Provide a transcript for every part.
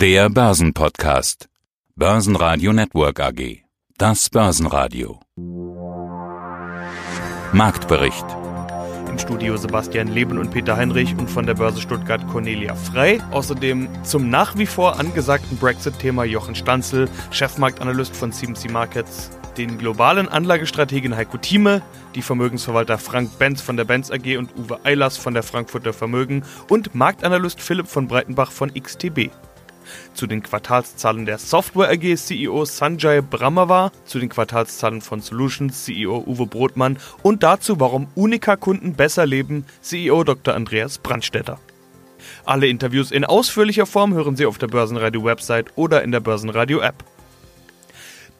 Der Börsenpodcast. Börsenradio Network AG. Das Börsenradio. Marktbericht. Im Studio Sebastian Leben und Peter Heinrich und von der Börse Stuttgart Cornelia Frei. Außerdem zum nach wie vor angesagten Brexit-Thema Jochen Stanzel, Chefmarktanalyst von CMC Markets den globalen Anlagestrategen Heiko Thieme, die Vermögensverwalter Frank Benz von der Benz AG und Uwe Eilers von der Frankfurter Vermögen und Marktanalyst Philipp von Breitenbach von XTB. Zu den Quartalszahlen der Software AG CEO Sanjay Brahmawar, zu den Quartalszahlen von Solutions CEO Uwe Brotmann und dazu, warum Unica-Kunden besser leben, CEO Dr. Andreas Brandstätter. Alle Interviews in ausführlicher Form hören Sie auf der Börsenradio-Website oder in der Börsenradio-App.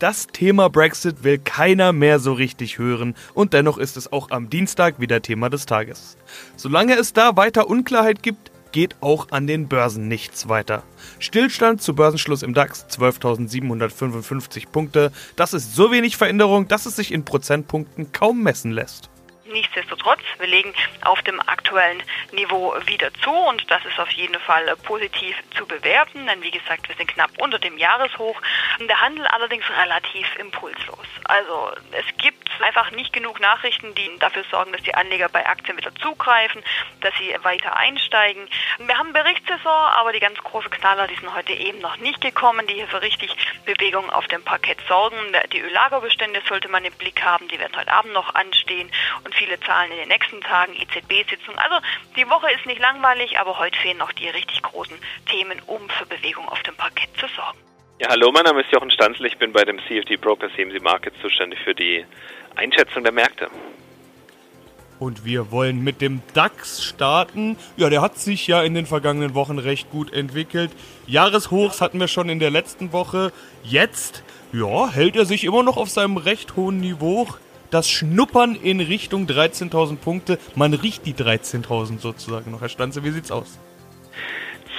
Das Thema Brexit will keiner mehr so richtig hören und dennoch ist es auch am Dienstag wieder Thema des Tages. Solange es da weiter Unklarheit gibt, geht auch an den Börsen nichts weiter. Stillstand zu Börsenschluss im DAX 12.755 Punkte. Das ist so wenig Veränderung, dass es sich in Prozentpunkten kaum messen lässt. Nichtsdestotrotz, wir legen auf dem aktuellen Niveau wieder zu und das ist auf jeden Fall positiv zu bewerten, denn wie gesagt, wir sind knapp unter dem Jahreshoch. Der Handel allerdings relativ impulslos. Also es gibt einfach nicht genug Nachrichten, die dafür sorgen, dass die Anleger bei Aktien wieder zugreifen, dass sie weiter einsteigen. Wir haben Berichtssaison, aber die ganz großen Knaller, die sind heute eben noch nicht gekommen, die hier für richtig Bewegung auf dem Parkett sorgen. Die Öllagerbestände sollte man im Blick haben, die werden heute Abend noch anstehen und viele Zahlen in den nächsten Tagen, EZB-Sitzung. Also die Woche ist nicht langweilig, aber heute fehlen noch die richtig großen Themen, um für Bewegung auf dem Parkett zu sorgen. Ja, hallo, mein Name ist Jochen Stanzl, ich bin bei dem CFD Broker CMC Markets zuständig für die Einschätzung der Märkte. Und wir wollen mit dem DAX starten. Ja, der hat sich ja in den vergangenen Wochen recht gut entwickelt. Jahreshochs hatten wir schon in der letzten Woche. Jetzt, ja, hält er sich immer noch auf seinem recht hohen Niveau das Schnuppern in Richtung 13.000 Punkte. Man riecht die 13.000 sozusagen noch. Herr Stanze, wie sieht's aus?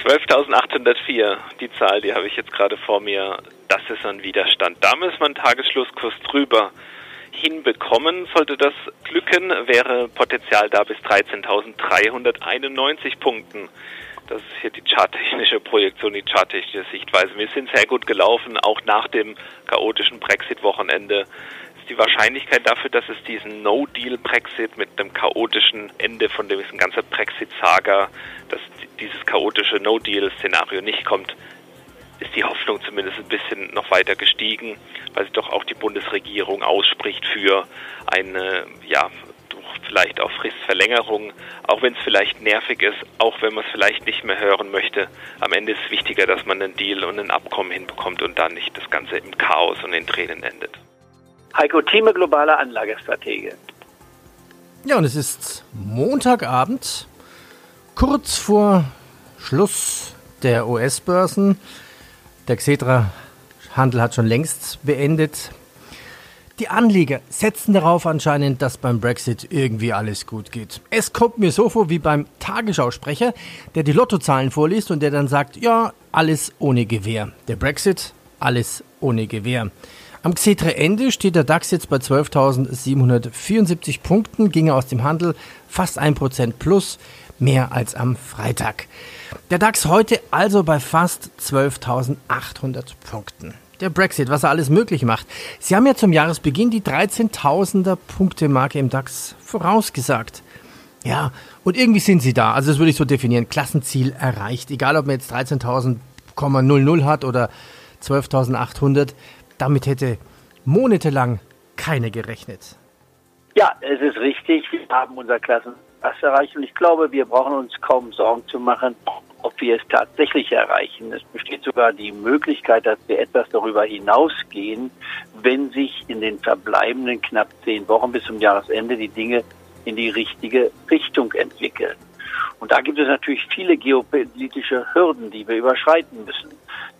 12.804, die Zahl, die habe ich jetzt gerade vor mir. Das ist ein Widerstand. Da muss man Tagesschlusskurs drüber hinbekommen. Sollte das glücken, wäre Potenzial da bis 13.391 Punkten. Das ist hier die charttechnische Projektion, die charttechnische Sichtweise. Wir sind sehr gut gelaufen, auch nach dem chaotischen Brexit-Wochenende die Wahrscheinlichkeit dafür, dass es diesen No-Deal-Brexit mit einem chaotischen Ende von dem ganzen Brexit-Saga, dass dieses chaotische No-Deal-Szenario nicht kommt, ist die Hoffnung zumindest ein bisschen noch weiter gestiegen, weil sich doch auch die Bundesregierung ausspricht für eine, ja, vielleicht auch Fristverlängerung, auch wenn es vielleicht nervig ist, auch wenn man es vielleicht nicht mehr hören möchte. Am Ende ist es wichtiger, dass man einen Deal und ein Abkommen hinbekommt und dann nicht das Ganze im Chaos und in Tränen endet. Heiko Thieme, globaler Anlagestratege. Ja, und es ist Montagabend, kurz vor Schluss der US-Börsen. Der Xetra-Handel hat schon längst beendet. Die Anleger setzen darauf anscheinend, dass beim Brexit irgendwie alles gut geht. Es kommt mir so vor wie beim Tagesschausprecher, der die Lottozahlen vorliest und der dann sagt, ja, alles ohne Gewehr. Der Brexit, alles ohne Gewehr. Am Xetre-Ende steht der DAX jetzt bei 12.774 Punkten, ging aus dem Handel fast 1% plus, mehr als am Freitag. Der DAX heute also bei fast 12.800 Punkten. Der Brexit, was er alles möglich macht. Sie haben ja zum Jahresbeginn die 13.000er Punkte-Marke im DAX vorausgesagt. Ja, und irgendwie sind sie da. Also das würde ich so definieren. Klassenziel erreicht. Egal, ob man jetzt 13.000,00 hat oder 12.800 damit hätte monatelang keiner gerechnet. Ja, es ist richtig. Wir haben unser Klassenpass erreicht und ich glaube, wir brauchen uns kaum Sorgen zu machen, ob wir es tatsächlich erreichen. Es besteht sogar die Möglichkeit, dass wir etwas darüber hinausgehen, wenn sich in den verbleibenden knapp zehn Wochen bis zum Jahresende die Dinge in die richtige Richtung entwickeln. Und da gibt es natürlich viele geopolitische Hürden, die wir überschreiten müssen.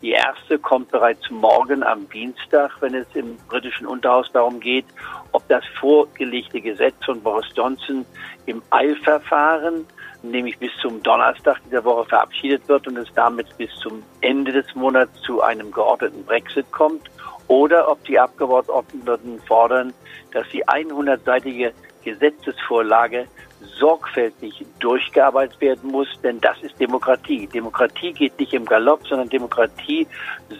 Die erste kommt bereits morgen am Dienstag, wenn es im britischen Unterhaus darum geht, ob das vorgelegte Gesetz von Boris Johnson im Eilverfahren, nämlich bis zum Donnerstag dieser Woche verabschiedet wird und es damit bis zum Ende des Monats zu einem geordneten Brexit kommt, oder ob die Abgeordneten fordern, dass die 100-seitige Gesetzesvorlage sorgfältig durchgearbeitet werden muss, denn das ist Demokratie. Demokratie geht nicht im Galopp, sondern Demokratie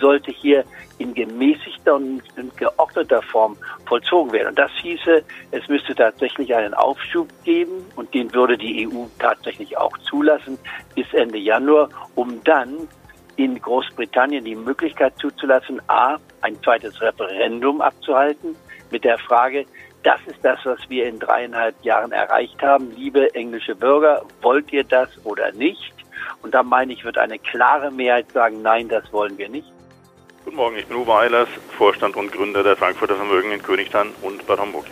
sollte hier in gemäßigter und geordneter Form vollzogen werden. Und das hieße, es müsste tatsächlich einen Aufschub geben und den würde die EU tatsächlich auch zulassen bis Ende Januar, um dann in Großbritannien die Möglichkeit zuzulassen, a, ein zweites Referendum abzuhalten mit der Frage, das ist das, was wir in dreieinhalb Jahren erreicht haben. Liebe englische Bürger, wollt ihr das oder nicht? Und da meine ich, wird eine klare Mehrheit sagen, nein, das wollen wir nicht. Guten Morgen, ich bin Uwe Eilers, Vorstand und Gründer der Frankfurter Vermögen in Königstein und Bad Homburg.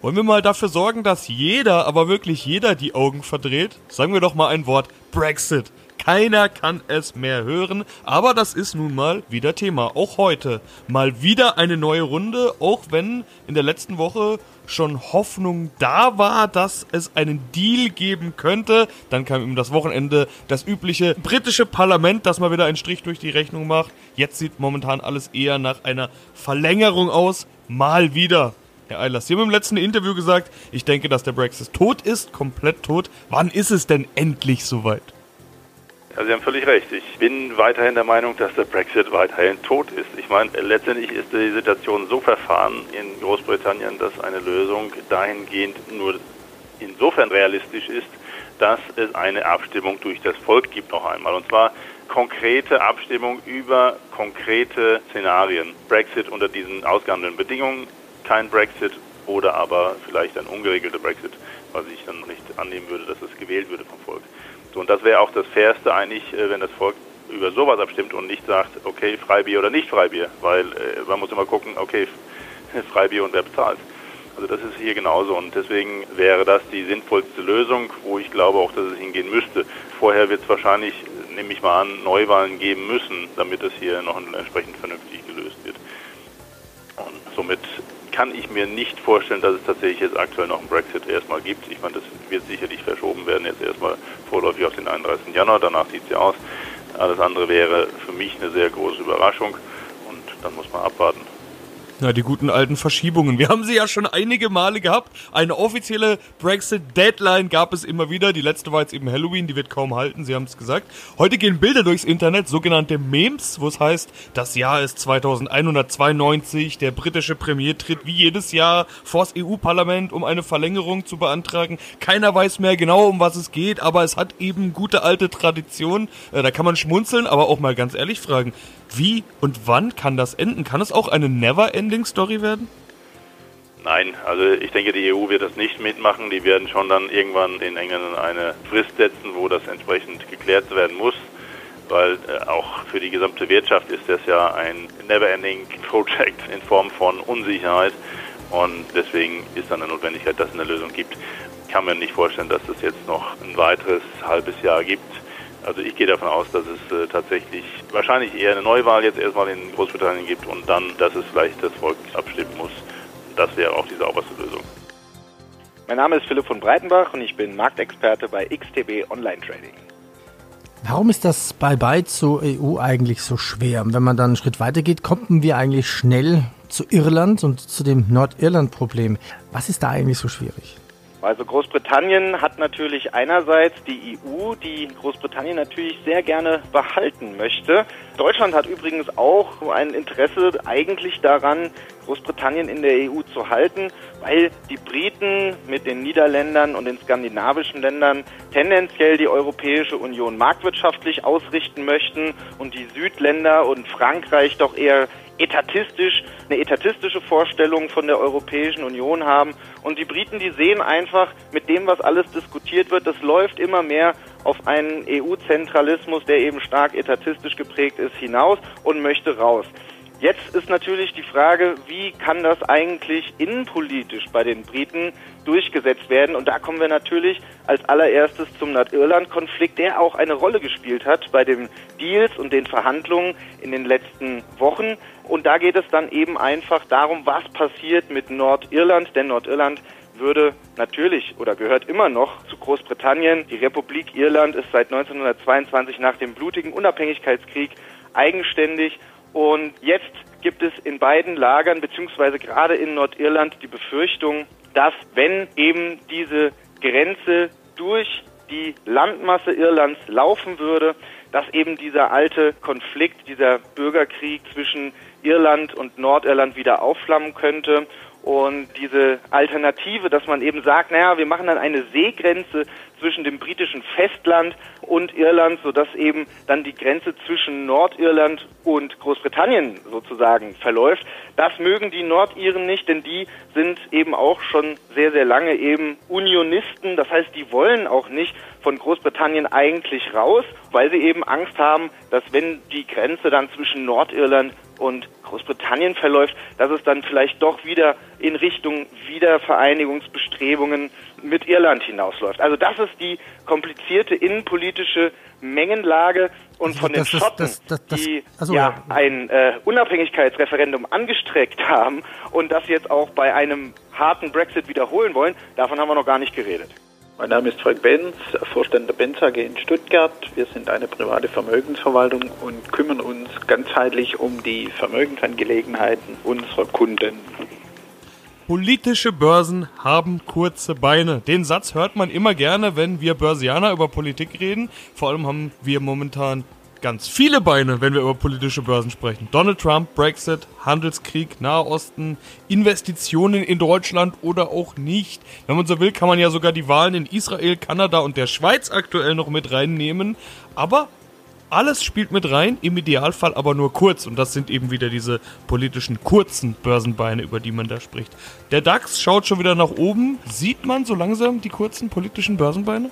Wollen wir mal dafür sorgen, dass jeder, aber wirklich jeder die Augen verdreht? Sagen wir doch mal ein Wort. Brexit. Keiner kann es mehr hören, aber das ist nun mal wieder Thema. Auch heute mal wieder eine neue Runde, auch wenn in der letzten Woche schon Hoffnung da war, dass es einen Deal geben könnte. Dann kam ihm das Wochenende das übliche britische Parlament, das mal wieder einen Strich durch die Rechnung macht. Jetzt sieht momentan alles eher nach einer Verlängerung aus. Mal wieder. Herr Eilers, Sie haben im letzten Interview gesagt, ich denke, dass der Brexit tot ist, komplett tot. Wann ist es denn endlich soweit? Ja, Sie haben völlig recht. Ich bin weiterhin der Meinung, dass der Brexit weiterhin tot ist. Ich meine, letztendlich ist die Situation so verfahren in Großbritannien, dass eine Lösung dahingehend nur insofern realistisch ist, dass es eine Abstimmung durch das Volk gibt noch einmal. Und zwar konkrete Abstimmung über konkrete Szenarien. Brexit unter diesen ausgehandelten Bedingungen, kein Brexit oder aber vielleicht ein ungeregelter Brexit, was ich dann nicht annehmen würde, dass es gewählt würde vom Volk. Und das wäre auch das Fairste eigentlich, äh, wenn das Volk über sowas abstimmt und nicht sagt, okay, Freibier oder nicht Freibier, weil äh, man muss immer gucken, okay, Freibier und wer bezahlt. Also das ist hier genauso und deswegen wäre das die sinnvollste Lösung, wo ich glaube auch, dass es hingehen müsste. Vorher wird es wahrscheinlich, nehme ich mal an, Neuwahlen geben müssen, damit es hier noch entsprechend vernünftig gelöst wird. Und somit kann ich mir nicht vorstellen, dass es tatsächlich jetzt aktuell noch einen Brexit erstmal gibt. Ich meine, das wird sicherlich verschoben werden, jetzt erstmal vorläufig auf den 31. Januar, danach sieht es ja aus. Alles andere wäre für mich eine sehr große Überraschung und dann muss man abwarten. Na, die guten alten Verschiebungen. Wir haben sie ja schon einige Male gehabt. Eine offizielle Brexit-Deadline gab es immer wieder. Die letzte war jetzt eben Halloween, die wird kaum halten, Sie haben es gesagt. Heute gehen Bilder durchs Internet, sogenannte Memes, wo es heißt, das Jahr ist 2192, der britische Premier tritt wie jedes Jahr vors EU-Parlament, um eine Verlängerung zu beantragen. Keiner weiß mehr genau, um was es geht, aber es hat eben gute alte Tradition. Äh, da kann man schmunzeln, aber auch mal ganz ehrlich fragen, wie und wann kann das enden? Kann es auch eine Never-Ending-Story werden? Nein, also ich denke, die EU wird das nicht mitmachen. Die werden schon dann irgendwann den Engländern eine Frist setzen, wo das entsprechend geklärt werden muss, weil äh, auch für die gesamte Wirtschaft ist das ja ein Never-Ending Project in Form von Unsicherheit und deswegen ist dann eine Notwendigkeit, dass es eine Lösung gibt. Ich kann mir nicht vorstellen, dass es jetzt noch ein weiteres halbes Jahr gibt also ich gehe davon aus, dass es äh, tatsächlich wahrscheinlich eher eine Neuwahl jetzt erstmal in Großbritannien gibt und dann, dass es vielleicht das Volk abstimmen muss. Das wäre auch die sauberste Lösung. Mein Name ist Philipp von Breitenbach und ich bin Marktexperte bei XTB Online Trading. Warum ist das Bye-bye zur EU eigentlich so schwer? Wenn man dann einen Schritt weiter geht, kommen wir eigentlich schnell zu Irland und zu dem Nordirland-Problem. Was ist da eigentlich so schwierig? Also Großbritannien hat natürlich einerseits die EU, die Großbritannien natürlich sehr gerne behalten möchte. Deutschland hat übrigens auch ein Interesse eigentlich daran, Großbritannien in der EU zu halten, weil die Briten mit den Niederländern und den skandinavischen Ländern tendenziell die Europäische Union marktwirtschaftlich ausrichten möchten und die Südländer und Frankreich doch eher etatistisch, eine etatistische Vorstellung von der Europäischen Union haben. Und die Briten, die sehen einfach mit dem, was alles diskutiert wird, das läuft immer mehr auf einen EU-Zentralismus, der eben stark etatistisch geprägt ist, hinaus und möchte raus. Jetzt ist natürlich die Frage, wie kann das eigentlich innenpolitisch bei den Briten durchgesetzt werden? Und da kommen wir natürlich als allererstes zum Nordirland-Konflikt, der auch eine Rolle gespielt hat bei den Deals und den Verhandlungen in den letzten Wochen. Und da geht es dann eben einfach darum, was passiert mit Nordirland, denn Nordirland würde natürlich oder gehört immer noch zu Großbritannien. Die Republik Irland ist seit 1922 nach dem blutigen Unabhängigkeitskrieg eigenständig und jetzt gibt es in beiden Lagern, beziehungsweise gerade in Nordirland, die Befürchtung, dass wenn eben diese Grenze durch die Landmasse Irlands laufen würde, dass eben dieser alte Konflikt, dieser Bürgerkrieg zwischen Irland und Nordirland wieder aufflammen könnte und diese Alternative, dass man eben sagt, naja, wir machen dann eine Seegrenze zwischen dem britischen Festland und Irland, sodass eben dann die Grenze zwischen Nordirland und Großbritannien sozusagen verläuft. Das mögen die Nordiren nicht, denn die sind eben auch schon sehr, sehr lange eben Unionisten. Das heißt, die wollen auch nicht von Großbritannien eigentlich raus, weil sie eben Angst haben, dass wenn die Grenze dann zwischen Nordirland und Großbritannien verläuft, dass es dann vielleicht doch wieder in Richtung Wiedervereinigungsbestrebungen mit Irland hinausläuft. Also das ist die komplizierte innenpolitische Mengenlage und also von den Schotten, das, das, das, die also, ja, ein äh, Unabhängigkeitsreferendum angestreckt haben und das jetzt auch bei einem harten Brexit wiederholen wollen, davon haben wir noch gar nicht geredet. Mein Name ist Frank Benz, Vorstand der Benz AG in Stuttgart. Wir sind eine private Vermögensverwaltung und kümmern uns ganzheitlich um die Vermögensangelegenheiten unserer Kunden. Politische Börsen haben kurze Beine. Den Satz hört man immer gerne, wenn wir Börsianer über Politik reden. Vor allem haben wir momentan ganz viele Beine, wenn wir über politische Börsen sprechen. Donald Trump, Brexit, Handelskrieg, Nahosten, Investitionen in Deutschland oder auch nicht. Wenn man so will, kann man ja sogar die Wahlen in Israel, Kanada und der Schweiz aktuell noch mit reinnehmen. Aber alles spielt mit rein, im Idealfall aber nur kurz. Und das sind eben wieder diese politischen kurzen Börsenbeine, über die man da spricht. Der DAX schaut schon wieder nach oben. Sieht man so langsam die kurzen politischen Börsenbeine?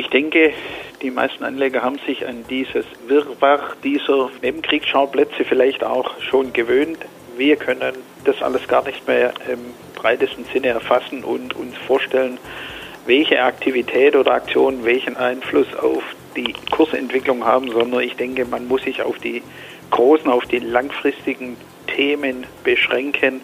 Ich denke, die meisten Anleger haben sich an dieses Wirrwarr dieser Nebenkriegsschauplätze vielleicht auch schon gewöhnt. Wir können das alles gar nicht mehr im breitesten Sinne erfassen und uns vorstellen, welche Aktivität oder Aktion welchen Einfluss auf die Kursentwicklung haben, sondern ich denke, man muss sich auf die großen, auf die langfristigen Themen beschränken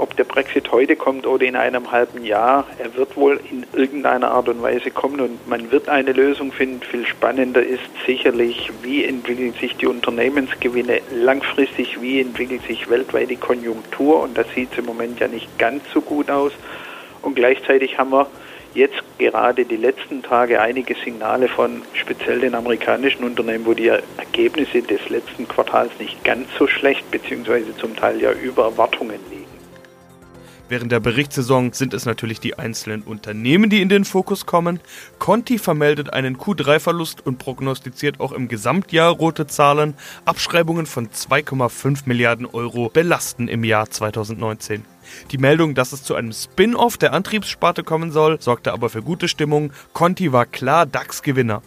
ob der Brexit heute kommt oder in einem halben Jahr, er wird wohl in irgendeiner Art und Weise kommen und man wird eine Lösung finden. Viel spannender ist sicherlich, wie entwickeln sich die Unternehmensgewinne langfristig, wie entwickelt sich weltweit die Konjunktur und das sieht im Moment ja nicht ganz so gut aus. Und gleichzeitig haben wir jetzt gerade die letzten Tage einige Signale von speziell den amerikanischen Unternehmen, wo die Ergebnisse des letzten Quartals nicht ganz so schlecht beziehungsweise zum Teil ja über Erwartungen liegen. Während der Berichtssaison sind es natürlich die einzelnen Unternehmen, die in den Fokus kommen. Conti vermeldet einen Q3-Verlust und prognostiziert auch im Gesamtjahr rote Zahlen. Abschreibungen von 2,5 Milliarden Euro belasten im Jahr 2019. Die Meldung, dass es zu einem Spin-off der Antriebssparte kommen soll, sorgte aber für gute Stimmung. Conti war klar DAX-Gewinner.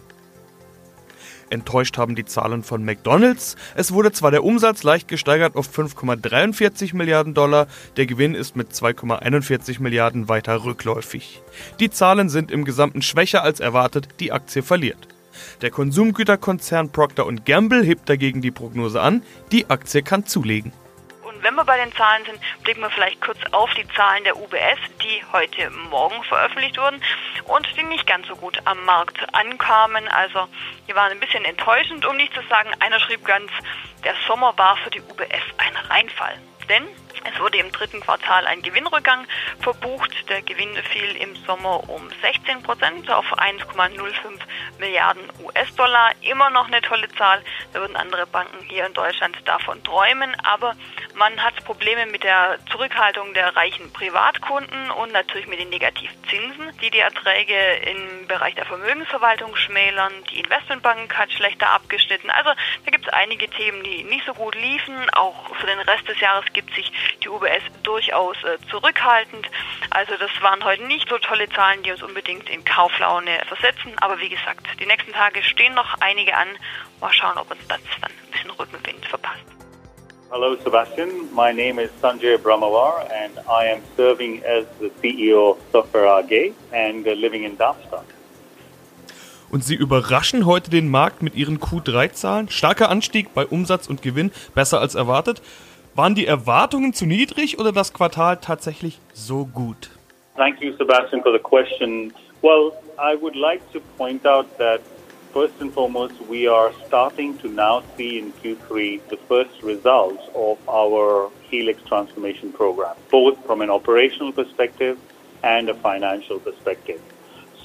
Enttäuscht haben die Zahlen von McDonald's. Es wurde zwar der Umsatz leicht gesteigert auf 5,43 Milliarden Dollar, der Gewinn ist mit 2,41 Milliarden weiter rückläufig. Die Zahlen sind im Gesamten schwächer als erwartet, die Aktie verliert. Der Konsumgüterkonzern Procter Gamble hebt dagegen die Prognose an, die Aktie kann zulegen wenn wir bei den Zahlen sind, blicken wir vielleicht kurz auf die Zahlen der UBS, die heute Morgen veröffentlicht wurden und die nicht ganz so gut am Markt ankamen. Also die waren ein bisschen enttäuschend, um nicht zu sagen, einer schrieb ganz, der Sommer war für die UBS ein Reinfall. Denn es wurde im dritten Quartal ein Gewinnrückgang verbucht. Der Gewinn fiel im Sommer um 16 Prozent auf 1,05 Milliarden US-Dollar. Immer noch eine tolle Zahl. Da würden andere Banken hier in Deutschland davon träumen. Aber man hat Probleme mit der Zurückhaltung der reichen Privatkunden und natürlich mit den Negativzinsen, die die Erträge im Bereich der Vermögensverwaltung schmälern. Die Investmentbank hat schlechter abgeschnitten. Also da gibt es einige Themen, die nicht so gut liefen. Auch für den Rest des Jahres gibt sich die UBS durchaus äh, zurückhaltend. Also das waren heute nicht so tolle Zahlen, die uns unbedingt in Kauflaune versetzen. Aber wie gesagt, die nächsten Tage stehen noch einige an. Mal schauen, ob uns das dann ein bisschen Rückenwind verpasst. Hello, Sebastian. My name is Sanjay Brahmawar, and I am serving as the CEO of Software AG and uh, living in Darmstadt. Und sie überraschen heute den Markt mit ihren Q3-Zahlen. Starker Anstieg bei Umsatz und Gewinn, besser als erwartet. Waren die Erwartungen zu niedrig oder das Quartal tatsächlich so gut? Thank you, Sebastian, for the question. Well, I would like to point out that first and foremost, we are starting to now see in Q3 the first results of our Helix transformation program, both from an operational perspective and a financial perspective.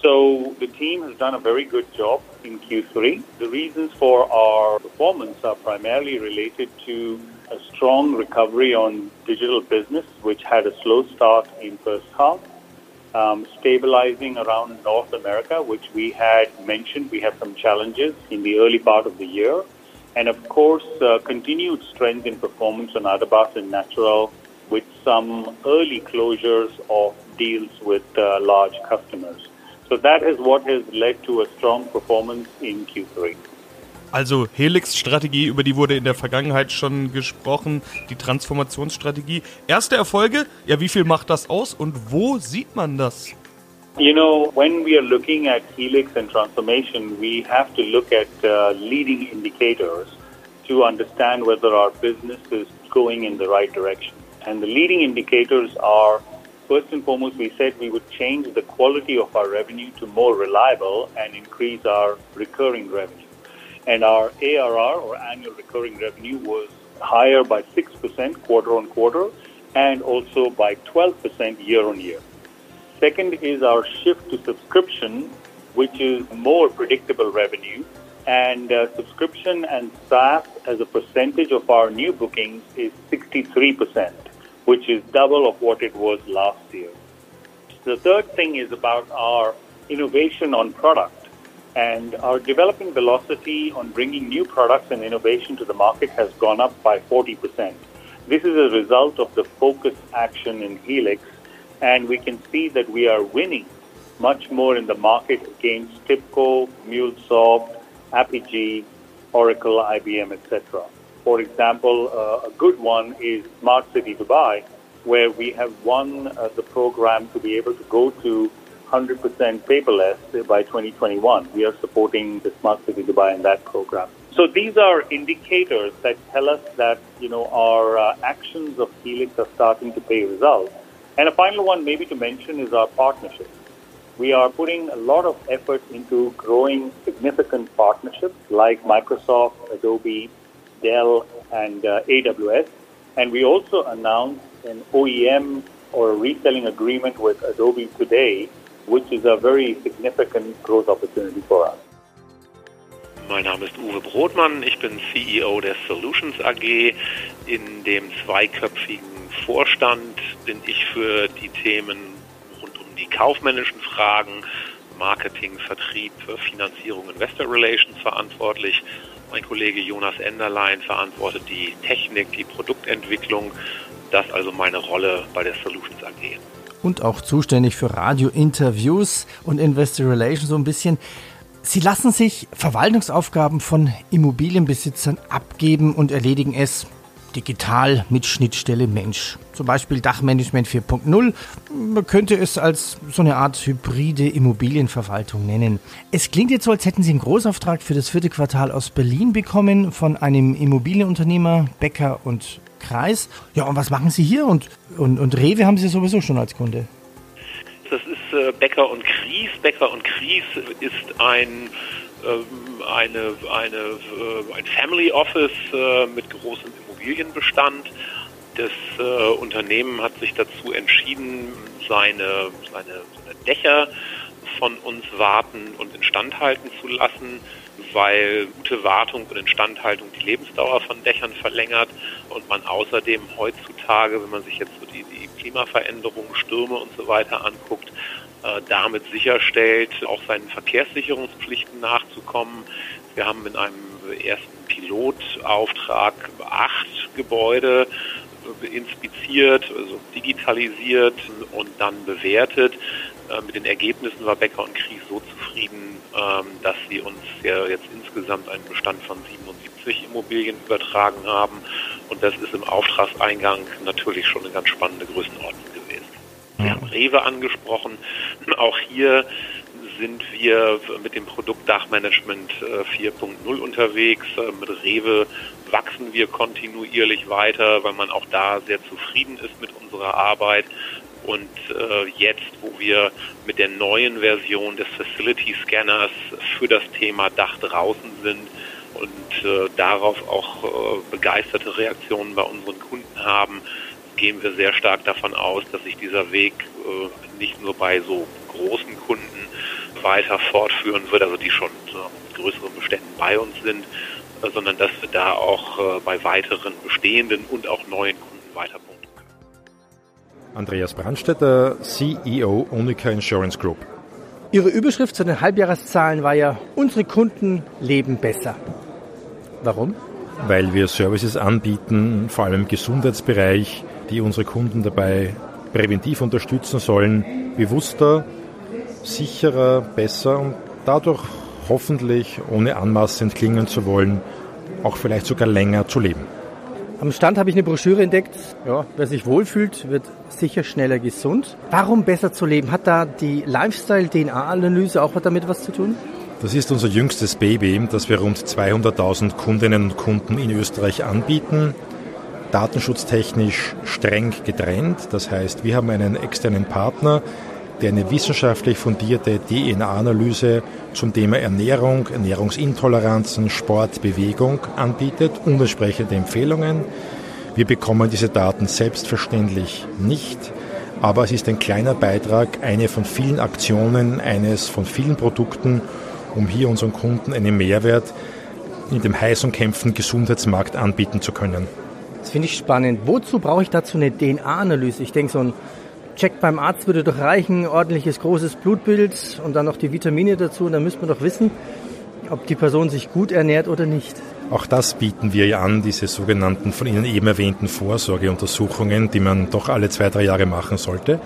So the team has done a very good job in Q3. The reasons for our performance are primarily related to a strong recovery on digital business, which had a slow start in first half, um, stabilizing around North America, which we had mentioned. We have some challenges in the early part of the year. And of course, uh, continued strength in performance on Adabas and Natural with some early closures of deals with uh, large customers. So that is what has led to a strong performance in Q3. Also Helix-Strategie, über die wurde in der Vergangenheit schon gesprochen, die Transformationsstrategie. Erste Erfolge, ja, wie viel macht das aus und wo sieht man das? You know, when we are looking at Helix and transformation, we have to look at uh, leading indicators to understand whether our business is going in the right direction. And the leading indicators are first and foremost, we said we would change the quality of our revenue to more reliable and increase our recurring revenue. And our ARR, or annual recurring revenue, was higher by 6% quarter on quarter and also by 12% year on year. Second is our shift to subscription, which is more predictable revenue. And uh, subscription and SaaS as a percentage of our new bookings is 63%, which is double of what it was last year. The third thing is about our innovation on product. And our developing velocity on bringing new products and innovation to the market has gone up by 40%. This is a result of the focus action in Helix, and we can see that we are winning much more in the market against TIPCO, MuleSoft, Apigee, Oracle, IBM, etc. For example, uh, a good one is Smart City Dubai, where we have won uh, the program to be able to go to 100% paperless by 2021. We are supporting the Smart City Dubai in that program. So these are indicators that tell us that you know our uh, actions of Helix are starting to pay results. And a final one, maybe to mention, is our partnerships. We are putting a lot of effort into growing significant partnerships like Microsoft, Adobe, Dell, and uh, AWS. And we also announced an OEM or a reselling agreement with Adobe today which is a very significant growth opportunity for us. Mein Name ist Uwe Brotmann, ich bin CEO der Solutions AG. In dem zweiköpfigen Vorstand bin ich für die Themen rund um die kaufmännischen Fragen, Marketing, Vertrieb, Finanzierung, Investor Relations verantwortlich. Mein Kollege Jonas Enderlein verantwortet die Technik, die Produktentwicklung. Das also meine Rolle bei der Solutions AG und auch zuständig für Radiointerviews und Investor Relations so ein bisschen. Sie lassen sich Verwaltungsaufgaben von Immobilienbesitzern abgeben und erledigen es digital mit Schnittstelle Mensch. Zum Beispiel Dachmanagement 4.0. Man könnte es als so eine Art hybride Immobilienverwaltung nennen. Es klingt jetzt so, als hätten Sie einen Großauftrag für das vierte Quartal aus Berlin bekommen von einem Immobilienunternehmer Becker und Kreis. Ja, und was machen Sie hier? Und, und, und Rewe haben Sie sowieso schon als Kunde. Das ist äh, Becker und Kries. Becker und Kries ist ein ähm, eine, eine, äh, ein Family Office äh, mit großem Immobilienbestand. Das Unternehmen hat sich dazu entschieden, seine, seine, seine Dächer von uns warten und instand halten zu lassen weil gute Wartung und Instandhaltung die Lebensdauer von Dächern verlängert und man außerdem heutzutage, wenn man sich jetzt so die, die Klimaveränderungen, Stürme und so weiter anguckt, äh, damit sicherstellt, auch seinen Verkehrssicherungspflichten nachzukommen. Wir haben in einem ersten Pilotauftrag acht Gebäude inspiziert, also digitalisiert und dann bewertet. Äh, mit den Ergebnissen war Becker und Kries so zufrieden, ähm, dass sie uns ja jetzt insgesamt einen Bestand von 77 Immobilien übertragen haben. Und das ist im Auftragseingang natürlich schon eine ganz spannende Größenordnung gewesen. Wir haben Rewe angesprochen. Auch hier sind wir mit dem Produkt Dachmanagement 4.0 äh, unterwegs. Äh, mit Rewe wachsen wir kontinuierlich weiter, weil man auch da sehr zufrieden ist mit unserer Arbeit. Und äh, jetzt, wo wir mit der neuen Version des Facility Scanners für das Thema Dach draußen sind und äh, darauf auch äh, begeisterte Reaktionen bei unseren Kunden haben, gehen wir sehr stark davon aus, dass sich dieser Weg äh, nicht nur bei so großen Kunden weiter fortführen wird, also die schon mit größeren Beständen bei uns sind, sondern dass wir da auch äh, bei weiteren bestehenden und auch neuen Kunden weiter. Andreas Brandstätter, CEO Unica Insurance Group. Ihre Überschrift zu den Halbjahreszahlen war ja, unsere Kunden leben besser. Warum? Weil wir Services anbieten, vor allem im Gesundheitsbereich, die unsere Kunden dabei präventiv unterstützen sollen, bewusster, sicherer, besser und dadurch hoffentlich, ohne anmaßend klingen zu wollen, auch vielleicht sogar länger zu leben. Am Stand habe ich eine Broschüre entdeckt. Ja, wer sich wohlfühlt, wird sicher schneller gesund. Warum besser zu leben? Hat da die Lifestyle-DNA-Analyse auch damit was zu tun? Das ist unser jüngstes Baby, das wir rund 200.000 Kundinnen und Kunden in Österreich anbieten. Datenschutztechnisch streng getrennt. Das heißt, wir haben einen externen Partner, der eine wissenschaftlich fundierte DNA-Analyse zum Thema Ernährung, Ernährungsintoleranzen, Sport, Bewegung anbietet und entsprechende Empfehlungen. Wir bekommen diese Daten selbstverständlich nicht, aber es ist ein kleiner Beitrag, eine von vielen Aktionen, eines von vielen Produkten, um hier unseren Kunden einen Mehrwert in dem heiß umkämpften Gesundheitsmarkt anbieten zu können. Das finde ich spannend. Wozu brauche ich dazu eine DNA-Analyse? Ich denke, so ein Check beim Arzt würde doch reichen, ordentliches großes Blutbild und dann noch die Vitamine dazu. Und dann müsste man doch wissen, ob die Person sich gut ernährt oder nicht. Auch das bieten wir ja an, diese sogenannten von Ihnen eben erwähnten Vorsorgeuntersuchungen, die man doch alle zwei, drei Jahre machen sollte.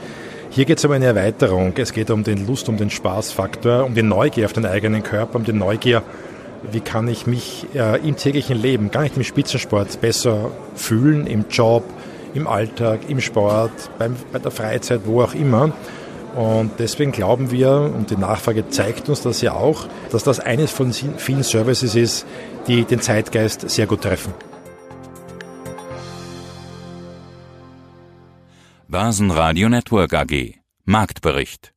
Hier geht es um eine Erweiterung. Es geht um den Lust, um den Spaßfaktor, um die Neugier auf den eigenen Körper, um die Neugier, wie kann ich mich äh, im täglichen Leben, gar nicht im Spitzensport, besser fühlen, im Job, im Alltag, im Sport, beim, bei der Freizeit, wo auch immer. Und deswegen glauben wir, und die Nachfrage zeigt uns das ja auch, dass das eines von vielen Services ist, die den Zeitgeist sehr gut treffen. Basen Radio Network AG Marktbericht